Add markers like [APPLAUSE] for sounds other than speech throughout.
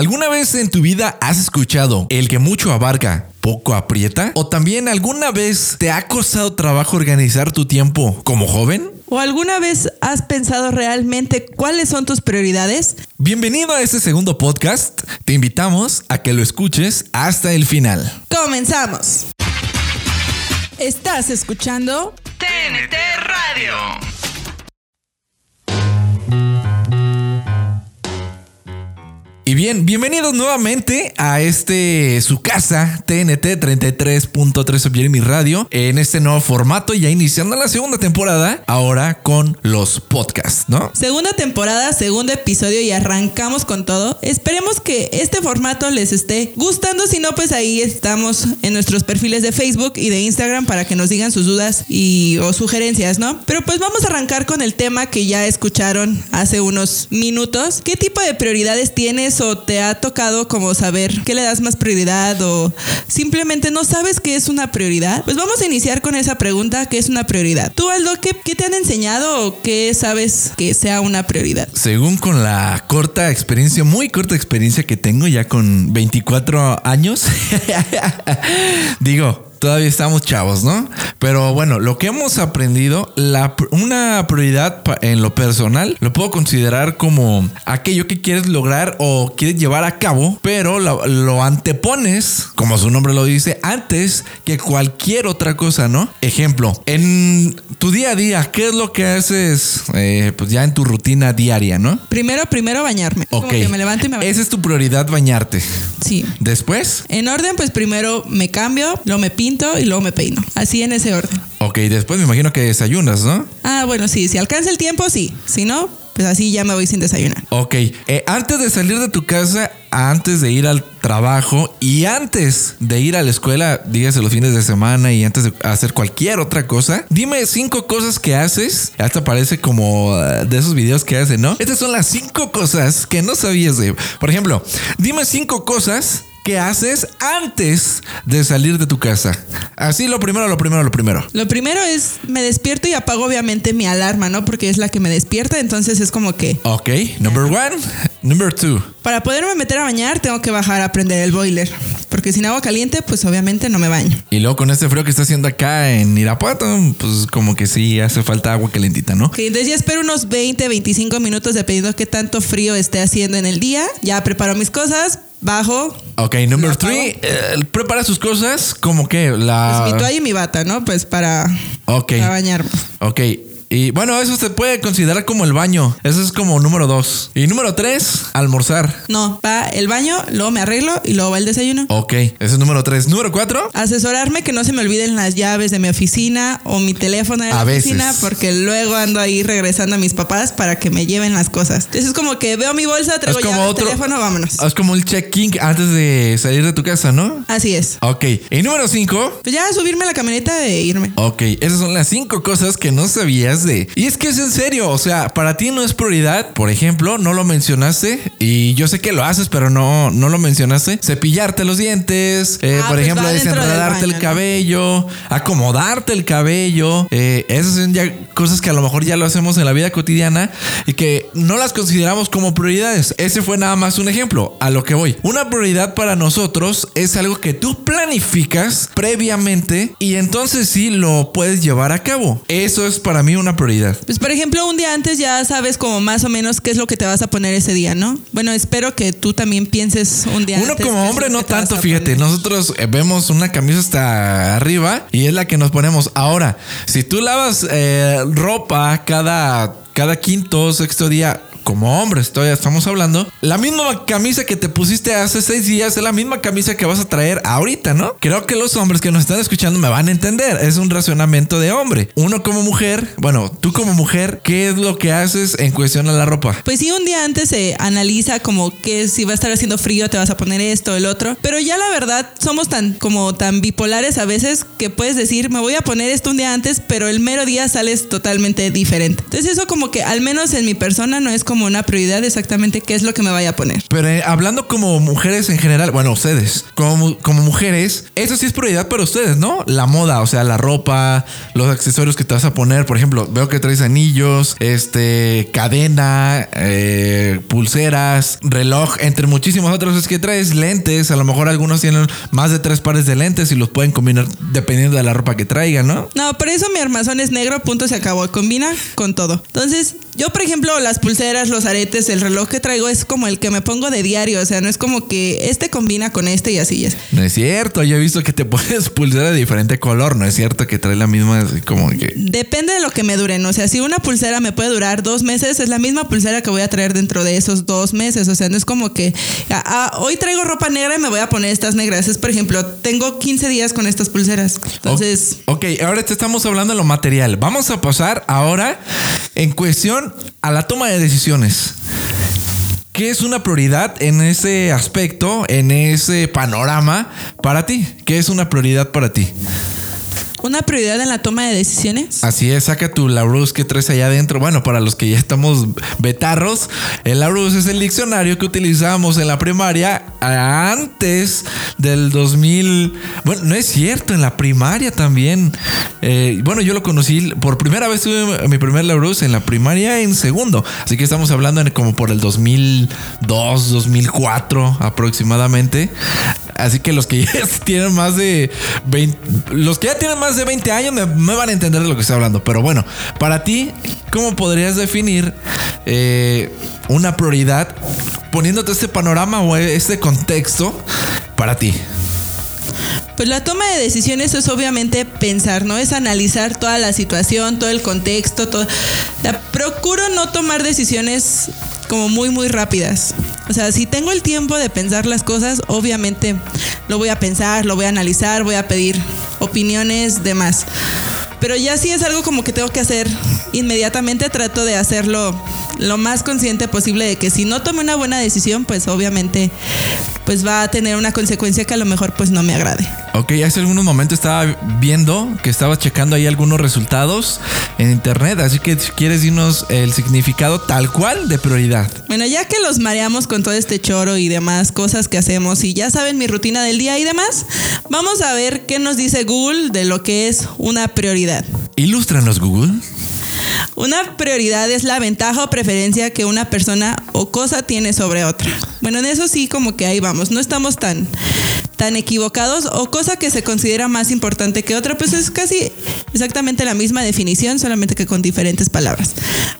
¿Alguna vez en tu vida has escuchado el que mucho abarca, poco aprieta? ¿O también alguna vez te ha costado trabajo organizar tu tiempo como joven? ¿O alguna vez has pensado realmente cuáles son tus prioridades? Bienvenido a este segundo podcast. Te invitamos a que lo escuches hasta el final. Comenzamos. Estás escuchando TNT Radio. Y bien, bienvenidos nuevamente a este su casa TNT 33.3 Jeremy Radio en este nuevo formato ya iniciando la segunda temporada ahora con los podcasts, ¿no? Segunda temporada, segundo episodio y arrancamos con todo. Esperemos que este formato les esté gustando, si no pues ahí estamos en nuestros perfiles de Facebook y de Instagram para que nos digan sus dudas y o sugerencias, ¿no? Pero pues vamos a arrancar con el tema que ya escucharon hace unos minutos. ¿Qué tipo de prioridades tienes o te ha tocado como saber qué le das más prioridad o simplemente no sabes qué es una prioridad? Pues vamos a iniciar con esa pregunta, ¿qué es una prioridad? Tú, Aldo, ¿qué, qué te han enseñado o qué sabes que sea una prioridad? Según con la corta experiencia, muy corta experiencia que tengo ya con 24 años, [LAUGHS] digo, todavía estamos chavos, ¿no? Pero bueno, lo que hemos aprendido, la, una prioridad en lo personal, lo puedo considerar como aquello que quieres lograr o quieres llevar a cabo, pero lo, lo antepones, como su nombre lo dice, antes que cualquier otra cosa, ¿no? Ejemplo, en tu día a día, ¿qué es lo que haces eh, pues ya en tu rutina diaria, ¿no? Primero, primero bañarme. Ok. Como que me levanto y me baño. Esa es tu prioridad, bañarte. Sí. Después, En orden, pues primero me cambio, luego me pinto y luego me peino. Así en ese orden. ok, después me imagino que desayunas, ¿no? Ah, bueno, sí, si alcanza el tiempo, sí. Si no, pues así ya me voy sin desayunar. Ok, eh, antes de salir de tu casa, antes de ir al trabajo y antes de ir a la escuela, dígase los fines de semana y antes de hacer cualquier otra cosa, dime cinco cosas que haces. Hasta parece como eh, de esos videos que hacen, ¿no? Estas son las cinco cosas que no sabías de. Por ejemplo, dime cinco cosas que haces antes de salir de tu casa. Así lo primero, lo primero, lo primero. Lo primero es, me despierto y apago obviamente mi alarma, ¿no? Porque es la que me despierta, entonces es como que Ok, number one. Number two. para poderme meter a bañar tengo que bajar a prender el boiler. Porque sin agua caliente, pues obviamente no me baño. Y luego con este frío que está haciendo acá en Irapuato, pues como que sí hace falta agua calentita, ¿no? Ok, entonces ya espero unos 20, 25 minutos dependiendo qué tanto frío esté haciendo en el día. Ya preparo mis cosas, bajo, Ok, number ¿Lo three, eh, prepara sus cosas como que pues, la... mi toalla y mi bata, ¿no? Pues para, Ok, para bañarme. ok. Y bueno, eso se puede considerar como el baño. Eso es como número dos. Y número tres, almorzar. No, va el baño, luego me arreglo y luego va el desayuno. Ok, ese es número tres. Número cuatro, Asesorarme que no se me olviden las llaves de mi oficina o mi teléfono de la A veces. oficina porque luego ando ahí regresando a mis papás para que me lleven las cosas. Entonces es como que veo mi bolsa, traigo Es como llaves, otro- teléfono, vámonos. es como el check-in antes de salir de tu casa, ¿no? Así es. Ok, y número cinco, Pues ya subirme a la camioneta e irme. Ok, esas son las cinco cosas que no sabías de. Y es que es en serio, o sea, para ti no es prioridad. Por ejemplo, no lo mencionaste y yo sé que lo haces, pero no, no lo mencionaste. Cepillarte los dientes, eh, Ah, por pues ejemplo, desenredarte el cabello, acomodarte el cabello. Eh, esas son ya cosas que a lo mejor ya lo hacemos en la vida cotidiana y que no las consideramos como prioridades. Ese fue nada más un ejemplo a lo que voy. Una prioridad para nosotros es algo que tú planificas previamente y entonces sí lo puedes llevar a cabo. Eso es para mí una prioridad. Pues por ejemplo, un día antes ya sabes como más o menos qué es lo que te vas a poner ese día, ¿no? Bueno, espero que tú también pienses un día Uno antes como qué es hombre no tanto, fíjate, nosotros eh, vemos una camisa hasta arriba y es la que nos ponemos. Ahora, si tú lavas eh, ropa cada, cada quinto, sexto día, como hombre, estoy, estamos hablando, la misma camisa que te pusiste hace seis días es la misma camisa que vas a traer ahorita, ¿no? Creo que los hombres que nos están escuchando me van a entender. Es un razonamiento de hombre. Uno como mujer, bueno, tú como mujer, ¿qué es lo que haces en cuestión a la ropa? Pues sí, un día antes se analiza como que si va a estar haciendo frío te vas a poner esto, el otro. Pero ya la verdad somos tan como tan bipolares a veces que puedes decir me voy a poner esto un día antes, pero el mero día sales totalmente diferente. Entonces eso como que al menos en mi persona no es como una prioridad exactamente qué es lo que me vaya a poner. Pero eh, hablando como mujeres en general, bueno, ustedes, como, como mujeres, eso sí es prioridad para ustedes, ¿no? La moda, o sea, la ropa, los accesorios que te vas a poner. Por ejemplo, veo que traes anillos, este, cadena, eh, pulseras, reloj, entre muchísimos otros. Es que traes lentes, a lo mejor algunos tienen más de tres pares de lentes y los pueden combinar dependiendo de la ropa que traigan, ¿no? No, por eso mi armazón es negro, punto, se acabó. Combina con todo. Entonces, yo, por ejemplo, las pulseras, los aretes, el reloj que traigo es como el que me pongo de diario. O sea, no es como que este combina con este y así es. No es cierto, yo he visto que te [LAUGHS] pones pulsera de diferente color, no es cierto que trae la misma, como que... Depende de lo que me duren. O sea, si una pulsera me puede durar dos meses, es la misma pulsera que voy a traer dentro de esos dos meses. O sea, no es como que ah, hoy traigo ropa negra y me voy a poner estas negras. Es, por ejemplo, tengo 15 días con estas pulseras. Entonces, Ok, ahora te estamos hablando de lo material. Vamos a pasar ahora en cuestión a la toma de decisiones. ¿Qué es una prioridad en ese aspecto, en ese panorama para ti? ¿Qué es una prioridad para ti? Una prioridad en la toma de decisiones. Así es, saca tu Larousse que traes allá adentro. Bueno, para los que ya estamos betarros, el Larousse es el diccionario que utilizábamos en la primaria antes del 2000. Bueno, no es cierto, en la primaria también. Eh, bueno, yo lo conocí por primera vez tuve mi primer Larousse en la primaria en segundo. Así que estamos hablando en como por el 2002, 2004 aproximadamente. Así que [LAUGHS] los que ya tienen más de 20, los que ya tienen más de 20 años me, van a entender de lo que estoy hablando. Pero bueno, para ti, ¿cómo podrías definir eh, una prioridad poniéndote este panorama o este contexto para ti? Pues la toma de decisiones es obviamente pensar, ¿no? Es analizar toda la situación, todo el contexto. La- procuro no tomar decisiones como muy, muy rápidas. O sea, si tengo el tiempo de pensar las cosas, obviamente lo voy a pensar, lo voy a analizar, voy a pedir opiniones, demás. Pero ya si es algo como que tengo que hacer inmediatamente, trato de hacerlo lo más consciente posible de que si no tomé una buena decisión, pues obviamente pues va a tener una consecuencia que a lo mejor pues no me agrade. Ok, hace algunos momentos estaba viendo que estaba checando ahí algunos resultados en internet, así que si quieres dinos el significado tal cual de prioridad. Bueno, ya que los mareamos con todo este choro y demás cosas que hacemos y ya saben mi rutina del día y demás, vamos a ver qué nos dice Google de lo que es una prioridad. Ilústranos, Google. Una prioridad es la ventaja o preferencia que una persona o cosa tiene sobre otra. Bueno, en eso sí como que ahí vamos, no estamos tan tan equivocados o cosa que se considera más importante que otra, pues es casi exactamente la misma definición, solamente que con diferentes palabras.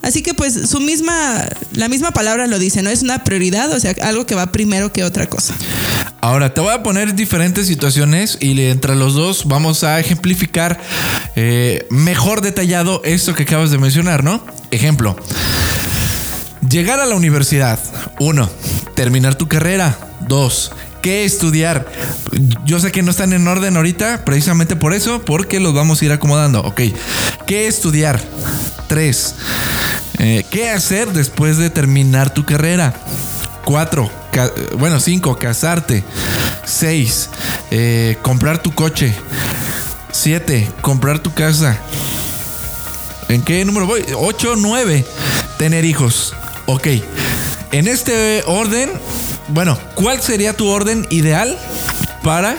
Así que pues su misma la misma palabra lo dice, no es una prioridad, o sea, algo que va primero que otra cosa. Ahora te voy a poner diferentes situaciones y entre los dos vamos a ejemplificar eh, mejor detallado esto que acabas de mencionar, ¿no? Ejemplo. Llegar a la universidad. Uno. Terminar tu carrera. Dos. ¿Qué estudiar? Yo sé que no están en orden ahorita, precisamente por eso, porque los vamos a ir acomodando. Ok. ¿Qué estudiar? Tres. Eh, ¿Qué hacer después de terminar tu carrera? Cuatro. bueno, cinco. Casarte. Seis. eh, comprar tu coche. Siete. Comprar tu casa. ¿En qué número voy? 8, 9. Tener hijos. Ok. En este orden, bueno, ¿cuál sería tu orden ideal para,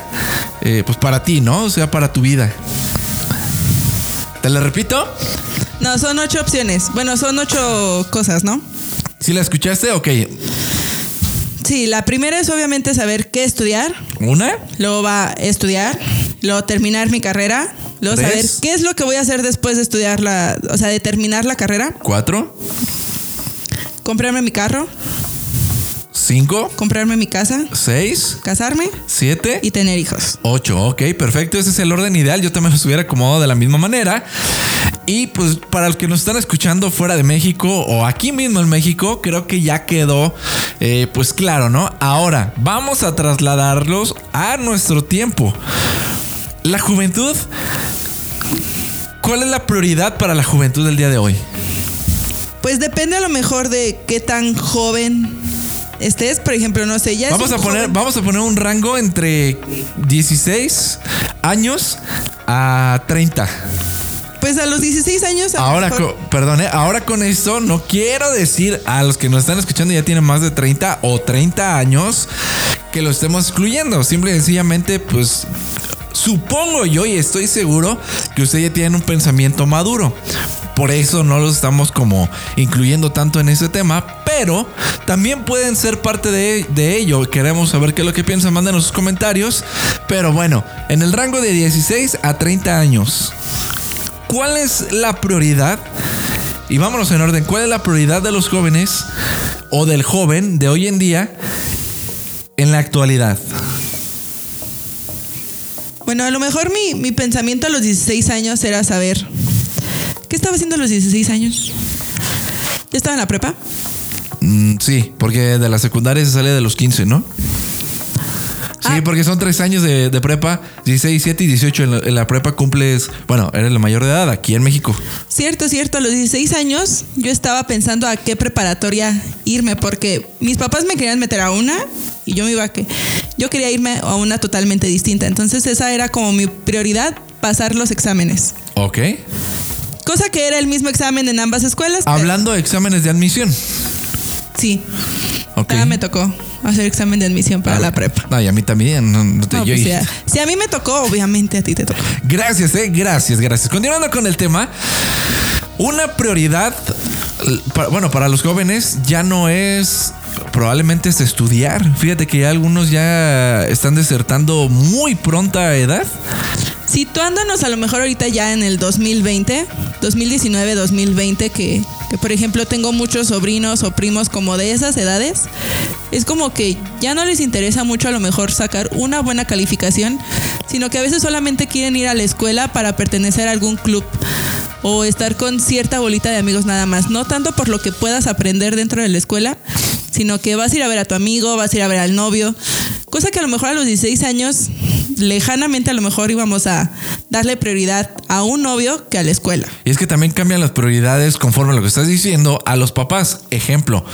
eh, pues para ti, ¿no? O sea, para tu vida. ¿Te la repito? No, son ocho opciones. Bueno, son ocho cosas, ¿no? Si la escuchaste, ok. Sí, la primera es obviamente saber qué estudiar, Una, luego va a estudiar, luego terminar mi carrera, luego Tres. saber qué es lo que voy a hacer después de estudiar la, o sea, de terminar la carrera, cuatro, comprarme mi carro, cinco, comprarme mi casa, seis, casarme siete. y tener hijos. 8, ok, perfecto. Ese es el orden ideal. Yo también los hubiera acomodado de la misma manera. Y pues para los que nos están escuchando fuera de México o aquí mismo en México, creo que ya quedó eh, pues claro, ¿no? Ahora vamos a trasladarlos a nuestro tiempo. La juventud. ¿Cuál es la prioridad para la juventud del día de hoy? Pues depende a lo mejor de qué tan joven estés, por ejemplo, no sé, ya Vamos a poner, joven- vamos a poner un rango entre 16 años a 30. pues a los 16 años. Ahora, perdón, ¿eh? ahora con esto no quiero decir a los que nos están escuchando ya tienen más de 30 o 30 años que lo estemos excluyendo. Simple y sencillamente, pues supongo yo y estoy seguro que ustedes ya tienen un pensamiento maduro. Por eso no los estamos como incluyendo tanto en ese tema, pero también pueden ser parte de, ello. Queremos saber qué es lo que piensan, mándenos sus comentarios. Pero bueno, en el rango de 16 a 30 años, ¿cuál es la prioridad? Y vámonos en orden, ¿cuál es la prioridad de los jóvenes o del joven de hoy en día en la actualidad? Bueno, a lo mejor mi, mi pensamiento a los 16 años era saber. ¿Qué estaba haciendo a los 16 años? ¿Ya estaba en la prepa? Mm, sí, porque de la secundaria se sale de los 15, ¿no? Sí, Ah. porque son tres años de, de prepa, 16, 17 y 18. En la, en la prepa cumples, bueno, eres la mayor de edad aquí en México. Cierto, cierto. A los 16 años yo estaba pensando a qué preparatoria irme porque mis papás me querían meter a una y yo me iba a que yo quería irme a una totalmente distinta. Entonces esa era como mi prioridad, pasar los exámenes. Ok. Cosa que era el mismo examen en ambas escuelas. pero- Hablando de exámenes de admisión. Sí. Ok. Ya me tocó hacer examen de admisión para la prepa. No, y a mí también. no- no te- No, yo- pues, ya. si a mí me tocó, obviamente a ti te tocó. Gracias, eh, gracias, gracias. Continuando con el tema, una prioridad, bueno, para los jóvenes ya no es probablemente es estudiar. Fíjate que ya algunos ya están desertando muy pronta edad. Situándonos a lo mejor ahorita ya en el 2020, 2019, 2020, que, que por ejemplo tengo muchos sobrinos o primos como de esas edades, es como que ya no les interesa mucho a lo mejor sacar una buena calificación, sino que a veces solamente quieren ir a la escuela para pertenecer a algún club o estar con cierta bolita de amigos nada más, no tanto por lo que puedas aprender dentro de la escuela, sino que vas a ir a ver a tu amigo, vas a ir a ver al novio, cosa que a lo mejor a los 16 años, lejanamente a lo mejor íbamos a darle prioridad a un novio que a la escuela. Y es que también cambian las prioridades conforme a lo que estás diciendo a los papás. Ejemplo,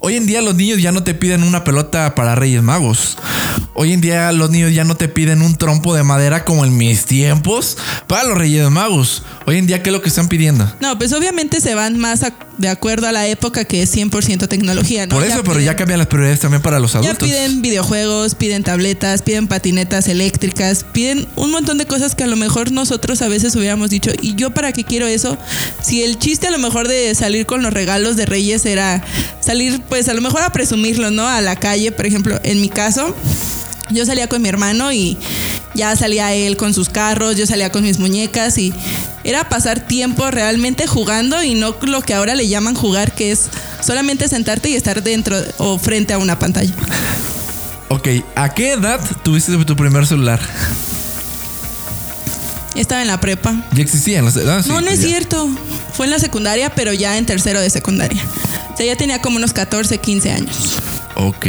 hoy en día los niños ya no te piden una pelota para Reyes Magos. Hoy en día los niños ya no te piden un trompo de madera como en mis tiempos para los Reyes Magos. Hoy en día, ¿qué es lo que están pidiendo? No, pues obviamente se van más a- de acuerdo a la época que es 100% tecnología, ¿no? Por eso, pero piden- ya cambian las prioridades también para los Ya adultos. piden videojuegos, piden tabletas, piden patinetas eléctricas, piden un montón de cosas que a lo mejor nosotros a veces hubiéramos dicho, ¿y yo para qué quiero eso? Si el chiste a lo mejor de salir con los regalos de Reyes era salir, pues a lo mejor a presumirlo, ¿no? A la calle, por ejemplo, en mi caso, yo salía con mi hermano y ya salía él con sus carros, yo salía con mis muñecas y era pasar tiempo realmente jugando y no lo que ahora le llaman jugar, que es solamente sentarte y estar dentro o frente a una pantalla. Ok, ¿a qué edad tuviste tu primer celular? Estaba en la prepa. Ya existían las ah, sí, no, no es ya. cierto. Fue en la secundaria, pero ya en tercero de secundaria. O sea, ya tenía como unos 14, 15 años. Ok,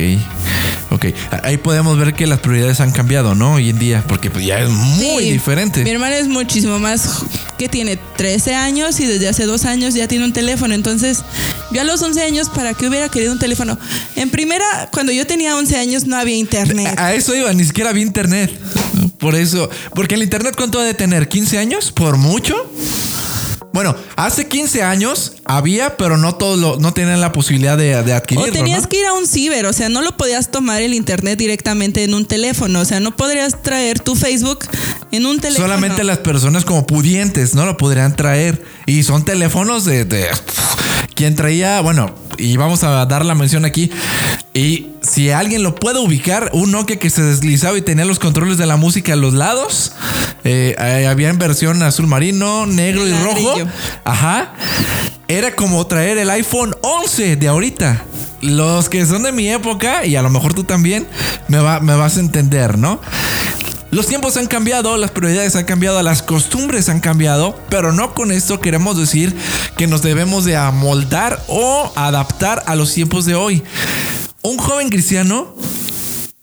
ok. Ahí podemos ver que las prioridades han cambiado, ¿no? Hoy en día, porque pues ya es muy Sí, diferente. Mi hermano es muchísimo más que tiene 13 años y desde hace dos años ya tiene un teléfono. Entonces, yo a los 11 años, ¿para qué hubiera querido un teléfono? En primera, cuando yo tenía 11 años no había internet. A eso iba, ni siquiera había internet. Por eso, porque el internet cuánto ha de tener, 15 años, por mucho. Bueno, hace 15 años había, pero no todos lo- no tenían la posibilidad de, de O adquirirlo. tenías ¿no? que ir a un ciber, o sea, no lo podías tomar el internet directamente en un teléfono, o sea, no podrías traer tu Facebook en un teléfono. Solamente las personas como pudientes no lo podrían traer. Y son teléfonos de, de- quien traía, bueno, y vamos a dar la mención aquí. Y si alguien lo puede ubicar, un Nokia que se deslizaba y tenía los controles de la música a los lados. eh, había en versión azul marino, negro y rojo. Ajá. Era como traer el iPhone 11 de ahorita. Los que son de mi época, y a lo mejor tú también, me, va- me vas a entender, ¿no? Los tiempos han cambiado, las prioridades han cambiado, las costumbres han cambiado, pero no con esto queremos decir que nos debemos de amoldar o adaptar a los tiempos de hoy. Un joven cristiano,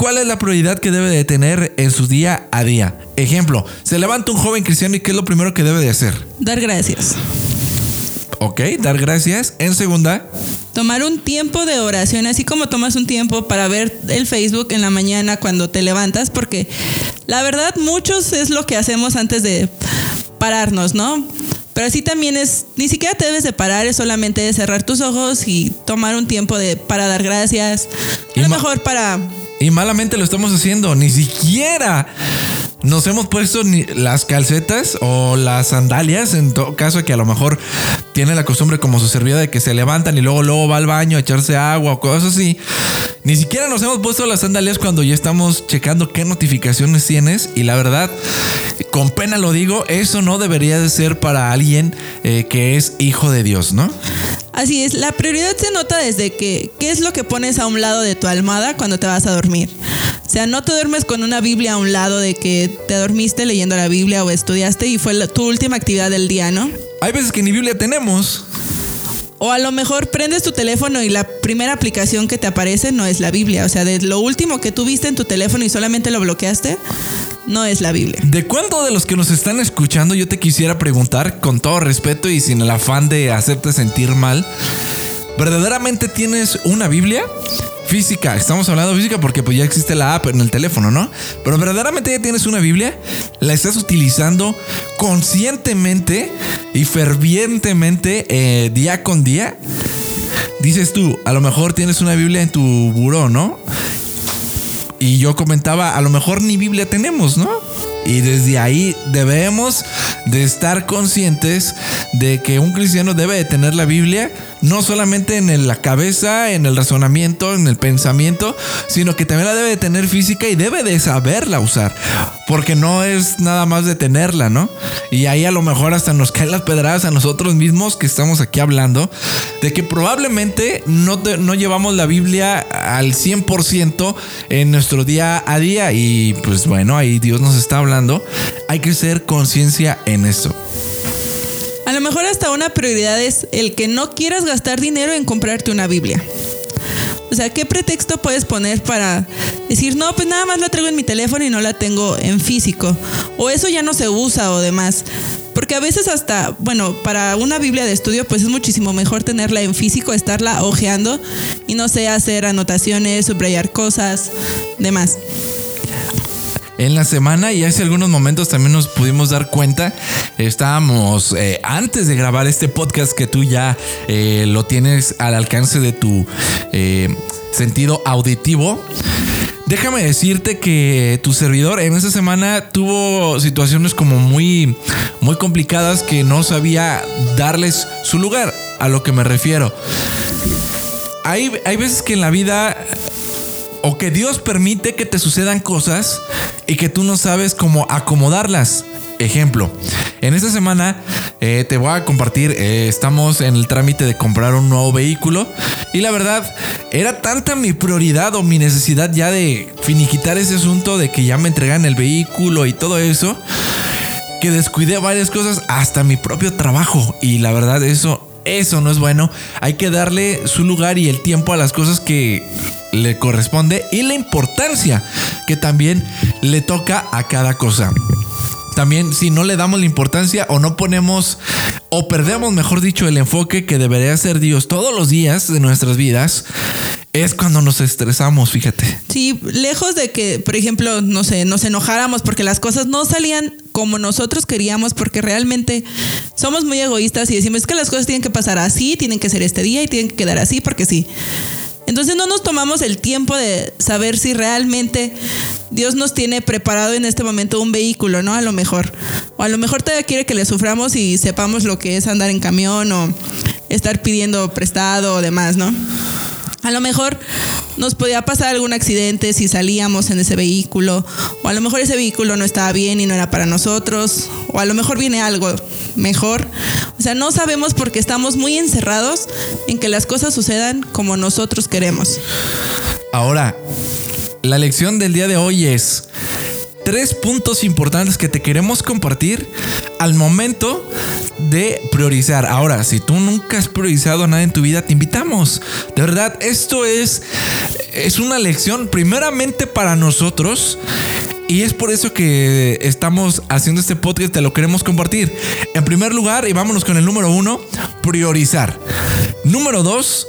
¿cuál es la prioridad que debe de tener en su día a día? Ejemplo, se levanta un joven cristiano y ¿qué es lo primero que debe de hacer? Dar gracias. Ok, dar gracias. En segunda, Tomar un tiempo de oración, así como tomas un tiempo para ver el Facebook en la mañana cuando te levantas, porque la verdad muchos es lo que hacemos antes de pararnos, ¿no? Pero así también es, ni siquiera te debes de parar, es solamente cerrar tus ojos y tomar un tiempo de, para dar gracias. A lo mejor para Y malamente lo estamos haciendo. Ni siquiera nos hemos puesto ni las calcetas o las sandalias. En todo caso, que a lo mejor tiene la costumbre como su servidor de que se levantan y luego, luego va al baño a echarse agua o cosas así. Ni siquiera nos hemos puesto las sandalias cuando ya estamos checando qué notificaciones tienes. Y la verdad, con pena lo digo, eso no debería de ser para alguien eh, que es hijo de Dios, ¿no? Así es, la prioridad se nota desde que qué es lo que pones a un lado de tu almohada cuando te vas a dormir. O sea, no te duermes con una Biblia a un lado de que te dormiste leyendo la Biblia o estudiaste y fue la- tu última actividad del día, ¿no? Hay veces que ni Biblia tenemos. O a lo mejor prendes tu teléfono y la primera aplicación que te aparece no es la Biblia. O sea, de lo último que tú viste en tu teléfono y solamente lo bloqueaste, no es la Biblia. ¿De cuánto de los que nos están escuchando yo te quisiera preguntar, con todo respeto y sin el afán de hacerte sentir mal, ¿verdaderamente tienes una Biblia? Física, estamos hablando de física porque pues ya existe la app en el teléfono, ¿no? Pero verdaderamente ya tienes una Biblia, la estás utilizando conscientemente y fervientemente eh, día con día. Dices tú, a lo mejor tienes una Biblia en tu buró, ¿no? Y yo comentaba, a lo mejor ni Biblia tenemos, ¿no? Y desde ahí debemos de estar conscientes de que un cristiano debe de tener la Biblia no solamente en la cabeza, en el razonamiento, en el pensamiento, sino que también la debe de tener física y debe de saberla usar. Porque no es nada más de tenerla, ¿no? Y ahí a lo mejor hasta nos caen las pedradas a nosotros mismos que estamos aquí hablando, de que probablemente no, no llevamos la Biblia al 100% en nuestro día a día. Y pues bueno, ahí Dios nos está hablando. Hay que ser conciencia en eso. Mejor hasta una prioridad es el que no quieras gastar dinero en comprarte una Biblia. O sea, ¿qué pretexto puedes poner para decir, no, pues nada más la traigo en mi teléfono y no la tengo en físico? O eso ya no se usa o demás. Porque a veces hasta, bueno, para una Biblia de estudio, pues es muchísimo mejor tenerla en físico, estarla hojeando y no sé, hacer anotaciones, subrayar cosas, demás. En la semana y hace algunos momentos también nos pudimos dar cuenta, estábamos eh, antes de grabar este podcast que tú ya eh, lo tienes al alcance de tu eh, sentido auditivo. Déjame decirte que tu servidor en esa semana tuvo situaciones como muy, muy complicadas que no sabía darles su lugar. A lo que me refiero. Hay, hay veces que en la vida o que Dios permite que te sucedan cosas y que tú no sabes cómo acomodarlas. Ejemplo, en esta semana eh, te voy a compartir, eh, estamos en el trámite de comprar un nuevo vehículo y la verdad era tanta mi prioridad o mi necesidad ya de finiquitar ese asunto de que ya me entregan el vehículo y todo eso que descuidé varias cosas hasta mi propio trabajo y la verdad eso eso no es bueno. Hay que darle su lugar y el tiempo a las cosas que le corresponde y la importancia que también le toca a cada cosa. También si no le damos la importancia o no ponemos o perdemos, mejor dicho, el enfoque que debería ser Dios todos los días de nuestras vidas, es cuando nos estresamos, fíjate. Sí, lejos de que, por ejemplo, no sé, nos enojáramos porque las cosas no salían como nosotros queríamos, porque realmente somos muy egoístas y decimos "Es que las cosas tienen que pasar así, tienen que ser este día y tienen que quedar así porque sí. Entonces no nos tomamos el tiempo de saber si realmente Dios nos tiene preparado en este momento un vehículo, ¿no? A lo mejor. O a lo mejor todavía quiere que le suframos y sepamos lo que es andar en camión o estar pidiendo prestado o demás, ¿no? A lo mejor nos podía pasar algún accidente si salíamos en ese vehículo, o a lo mejor ese vehículo no estaba bien y no era para nosotros, o a lo mejor viene algo mejor. O sea, no sabemos porque estamos muy encerrados en que las cosas sucedan como nosotros queremos. Ahora, la lección del día de hoy es tres puntos importantes que te queremos compartir al momento de priorizar. Ahora, si tú nunca has priorizado nada en tu vida, te invitamos. De verdad, esto es, es una lección primeramente para nosotros. Y es por eso que estamos haciendo este podcast, te lo queremos compartir. En primer lugar, y vámonos con el número uno, priorizar. Número dos,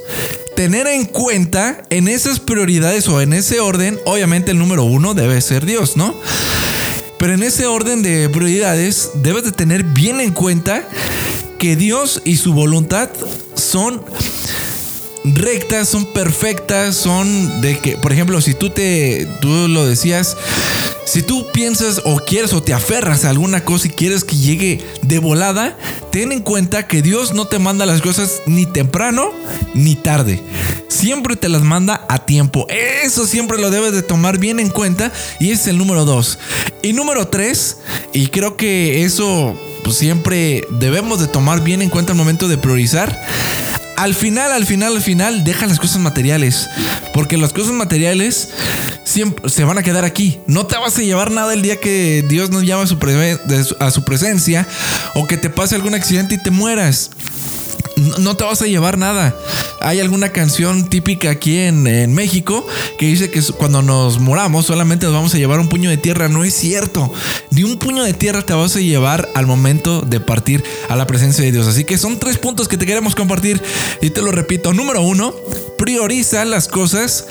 tener en cuenta en esas prioridades o en ese orden, obviamente el número uno debe ser Dios, ¿no? Pero en ese orden de prioridades debes de tener bien en cuenta que Dios y su voluntad son rectas, son perfectas, son de que, por ejemplo, si tú te, tú lo decías, si tú piensas o quieres o te aferras a alguna cosa y quieres que llegue de volada, ten en cuenta que Dios no te manda las cosas ni temprano ni tarde. Siempre te las manda a tiempo. Eso siempre lo debes de tomar bien en cuenta y es el número dos. Y número tres, y creo que eso pues, siempre debemos de tomar bien en cuenta al momento de priorizar al final, al final, al final, deja las cosas materiales. Porque las cosas materiales siempre se van a quedar aquí. No te vas a llevar nada el día que Dios nos llama a su, presencia o que te pase algún accidente y te mueras no te vas a llevar nada. Hay alguna canción típica aquí en, México que dice que cuando nos moramos solamente nos vamos a llevar un puño de tierra. No es cierto. Ni un puño de tierra te vas a llevar al momento de partir a la presencia de Dios. Así que son tres puntos que te queremos compartir. Y te lo repito. Número uno, prioriza las cosas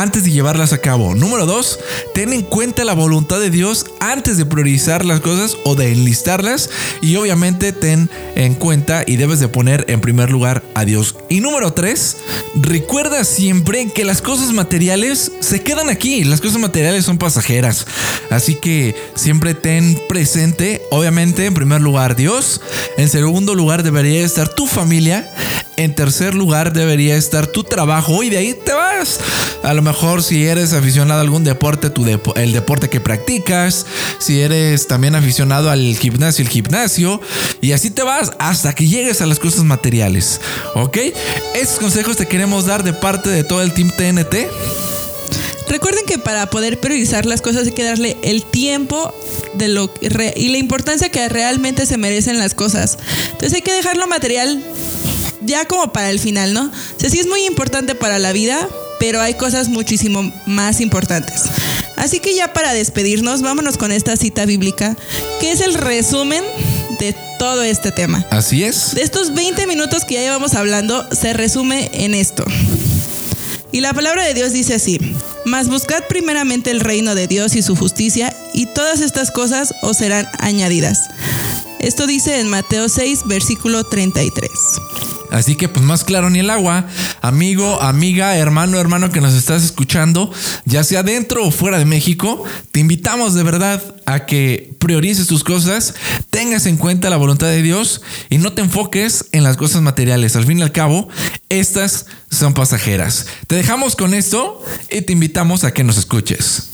antes de llevarlas a cabo. Número dos, ten en cuenta la voluntad de Dios antes de priorizar las cosas o de enlistarlas. Y obviamente ten en cuenta y debes de poner en primer lugar a Dios. Y número tres, recuerda siempre que las cosas materiales se quedan aquí. Las cosas materiales son pasajeras. Así que siempre ten presente, obviamente, en primer lugar Dios. En segundo lugar debería estar tu familia. En tercer lugar debería estar tu trabajo y de ahí te vas. A lo mejor si eres aficionado a algún deporte, tu el deporte que practicas. Si eres también aficionado al gimnasio, el gimnasio. Y así te vas hasta que llegues a las cosas materiales. ¿Ok? Estos consejos te queremos dar de parte de todo el Team TNT. Recuerden que para poder priorizar las cosas hay que darle el tiempo de lo y la importancia que realmente se merecen las cosas. Entonces hay que dejarlo material ya como para el final, ¿no? O sea, sí es muy importante para la vida, pero hay cosas muchísimo más importantes. Así que ya para despedirnos, vámonos con esta cita bíblica, que es el resumen de todo este tema. Así es. De estos 20 minutos que ya llevamos hablando, se resume en esto. Y la palabra de Dios dice así, mas buscad primeramente el reino de Dios y su justicia, y todas estas cosas os serán añadidas. Esto dice en Mateo 6, versículo 33. Así que pues más claro ni el agua, amigo, amiga, hermano, hermano que nos estás escuchando, ya sea dentro o fuera de México, te invitamos de verdad a que priorices tus cosas, tengas en cuenta la voluntad de Dios y no te enfoques en las cosas materiales. Al fin y al cabo, estas son pasajeras. Te dejamos con esto y te invitamos a que nos escuches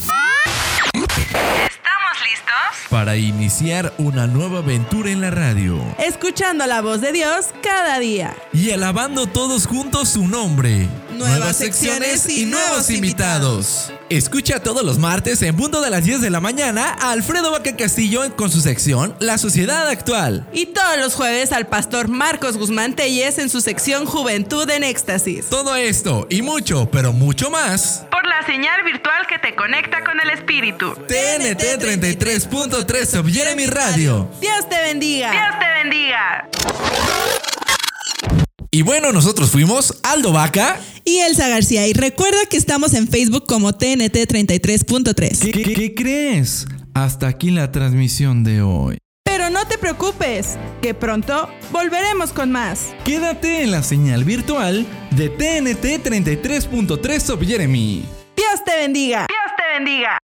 para iniciar una nueva aventura en la radio. Escuchando la voz de Dios cada día. Y alabando todos juntos su nombre. Nuevas, secciones y, nuevos invitados. Escucha todos los martes en punto de las 10 de la mañana a Alfredo Vaca Castillo con su sección La Sociedad Actual. Y todos los jueves al pastor Marcos Guzmán Telles en su sección Juventud en Éxtasis. Todo esto y mucho, pero mucho más. Por la señal virtual que te conecta con el espíritu. TNT 33.3 Sub mi Radio. Dios te bendiga. Dios te bendiga. Y bueno, nosotros fuimos Aldo Vaca y Elsa García. Y recuerda que estamos en Facebook como TNT 33.3. ¿Qué, ¿Qué, crees? Hasta aquí la transmisión de hoy. Pero no te preocupes, que pronto volveremos con más. Quédate en la señal virtual de TNT 33.3 Sub Jeremy. Dios te bendiga. Dios te bendiga.